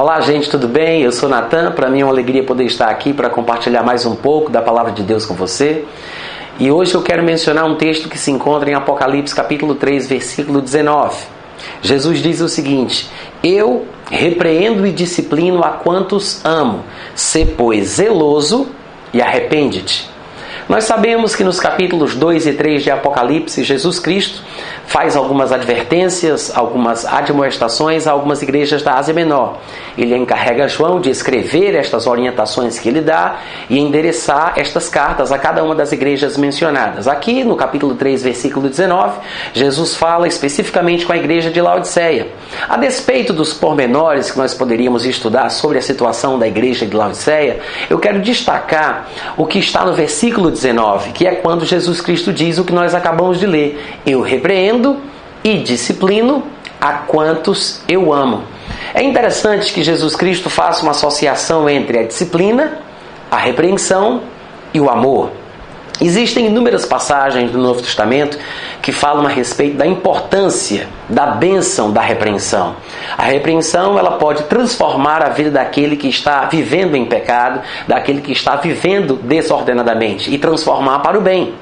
Olá, gente, tudo bem? Eu sou Natan. Para mim é uma alegria poder estar aqui para compartilhar mais um pouco da palavra de Deus com você. E hoje eu quero mencionar um texto que se encontra em Apocalipse, capítulo 3, versículo 19. Jesus diz o seguinte: Eu repreendo e disciplino a quantos amo. Se, pois, zeloso e arrepende-te. Nós sabemos que nos capítulos 2 e 3 de Apocalipse, Jesus Cristo faz algumas advertências, algumas admoestações a algumas igrejas da Ásia Menor. Ele encarrega João de escrever estas orientações que ele dá e endereçar estas cartas a cada uma das igrejas mencionadas. Aqui no capítulo 3, versículo 19, Jesus fala especificamente com a igreja de Laodiceia. A despeito dos pormenores que nós poderíamos estudar sobre a situação da igreja de Laodiceia, eu quero destacar o que está no versículo 19, que é quando Jesus Cristo diz o que nós acabamos de ler: Eu repreendo repreendo e disciplino a quantos eu amo. É interessante que Jesus Cristo faça uma associação entre a disciplina, a repreensão e o amor. Existem inúmeras passagens do Novo Testamento que falam a respeito da importância da bênção da repreensão. A repreensão ela pode transformar a vida daquele que está vivendo em pecado, daquele que está vivendo desordenadamente e transformar para o bem.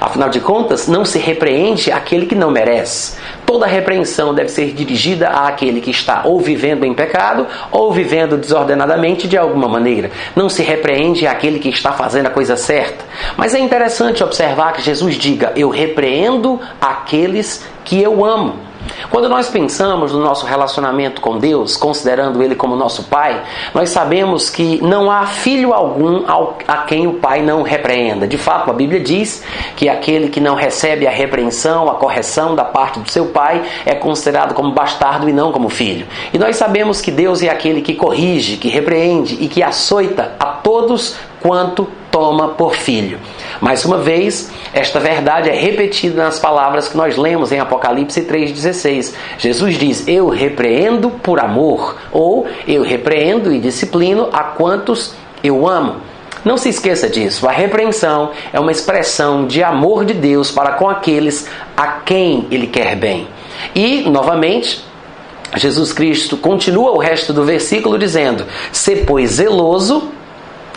Afinal de contas, não se repreende aquele que não merece. Toda repreensão deve ser dirigida àquele que está ou vivendo em pecado ou vivendo desordenadamente de alguma maneira. Não se repreende àquele que está fazendo a coisa certa. Mas é interessante observar que Jesus diga: Eu repreendo aqueles que eu amo. Quando nós pensamos no nosso relacionamento com Deus, considerando Ele como nosso Pai, nós sabemos que não há filho algum a quem o Pai não repreenda. De fato, a Bíblia diz que aquele que não recebe a repreensão, a correção da parte do seu Pai, é considerado como bastardo e não como filho. E nós sabemos que Deus é aquele que corrige, que repreende e que açoita a todos quanto toma por filho. Mais uma vez, esta verdade é repetida nas palavras que nós lemos em Apocalipse 3,16. Jesus diz: Eu repreendo por amor, ou eu repreendo e disciplino a quantos eu amo. Não se esqueça disso. A repreensão é uma expressão de amor de Deus para com aqueles a quem Ele quer bem. E, novamente, Jesus Cristo continua o resto do versículo dizendo: Se, pois, zeloso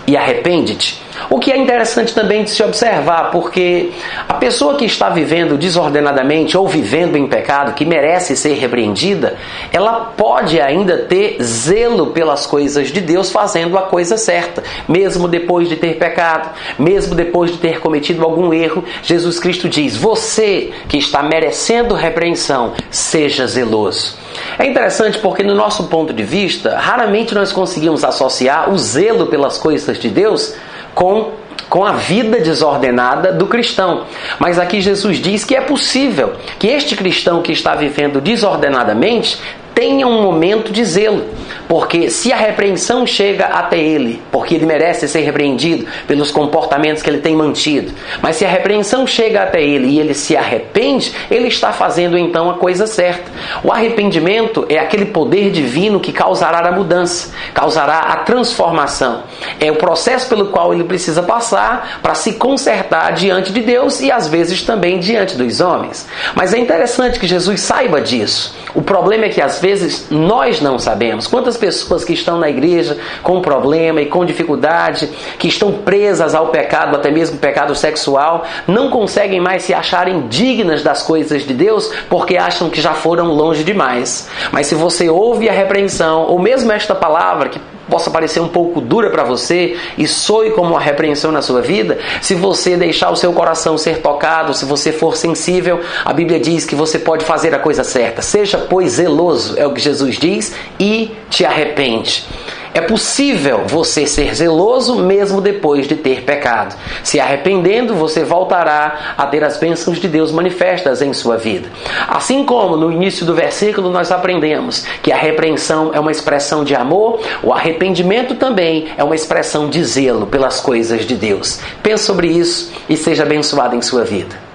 e arrepende-te. O que é interessante também de se observar, porque a pessoa que está vivendo desordenadamente ou vivendo em pecado, que merece ser repreendida, ela pode ainda ter zelo pelas coisas de Deus, fazendo a coisa certa, mesmo depois de ter pecado, mesmo depois de ter cometido algum erro. Jesus Cristo diz: Você que está merecendo repreensão, seja zeloso. É interessante porque, no nosso ponto de vista, raramente nós conseguimos associar o zelo pelas coisas de Deus com com a vida desordenada do cristão. Mas aqui Jesus diz que é possível que este cristão que está vivendo desordenadamente tenha um momento de zelo. Porque se a repreensão chega até ele, porque ele merece ser repreendido pelos comportamentos que ele tem mantido, mas se a repreensão chega até ele e ele se arrepende, ele está fazendo então a coisa certa. O arrependimento é aquele poder divino que causará a mudança, causará a transformação. É o processo pelo qual ele precisa passar para se consertar diante de Deus e às vezes também diante dos homens. Mas é interessante que Jesus saiba disso. O problema é que às vezes nós não sabemos. Quantas pessoas que estão na igreja com problema e com dificuldade, que estão presas ao pecado, até mesmo pecado sexual, não conseguem mais se acharem dignas das coisas de Deus porque acham que já foram longe demais. Mas se você ouve a repreensão, ou mesmo esta palavra que possa parecer um pouco dura para você e soe como uma repreensão na sua vida, se você deixar o seu coração ser tocado, se você for sensível, a Bíblia diz que você pode fazer a coisa certa. Seja, pois, zeloso, é o que Jesus diz, e te arrepende. É possível você ser zeloso mesmo depois de ter pecado. Se arrependendo, você voltará a ter as bênçãos de Deus manifestas em sua vida. Assim como no início do versículo nós aprendemos que a repreensão é uma expressão de amor, o arrependimento também é uma expressão de zelo pelas coisas de Deus. Pense sobre isso e seja abençoado em sua vida.